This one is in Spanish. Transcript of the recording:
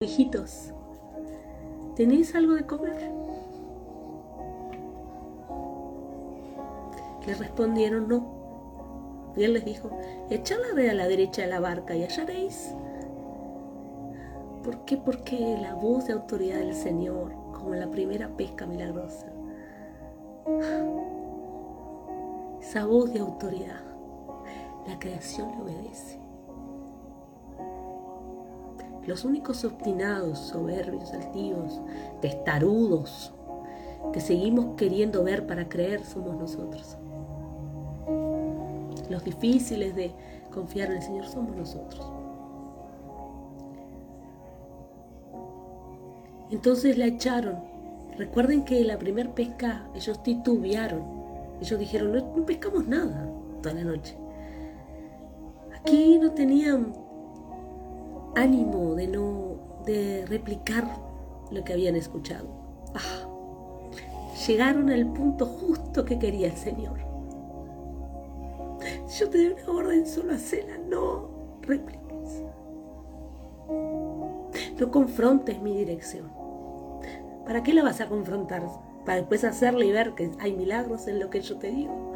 hijitos, ¿tenéis algo de comer? Le respondieron no. Y él les dijo, echadla a la derecha de la barca y hallaréis. ¿Por qué? Porque la voz de autoridad del Señor, como la primera pesca milagrosa, esa voz de autoridad, la creación le obedece. Los únicos obstinados, soberbios, altivos, testarudos, que seguimos queriendo ver para creer somos nosotros. Los difíciles de confiar en el Señor somos nosotros. Entonces la echaron. Recuerden que la primera pesca ellos titubearon. Ellos dijeron, no, no pescamos nada toda la noche. Aquí no tenían ánimo de no de replicar lo que habían escuchado. Ah, llegaron al punto justo que quería el Señor. Yo te doy una orden, solo hacela, no repliques. No confrontes mi dirección. ¿Para qué la vas a confrontar? Para después hacerle y ver que hay milagros en lo que yo te digo.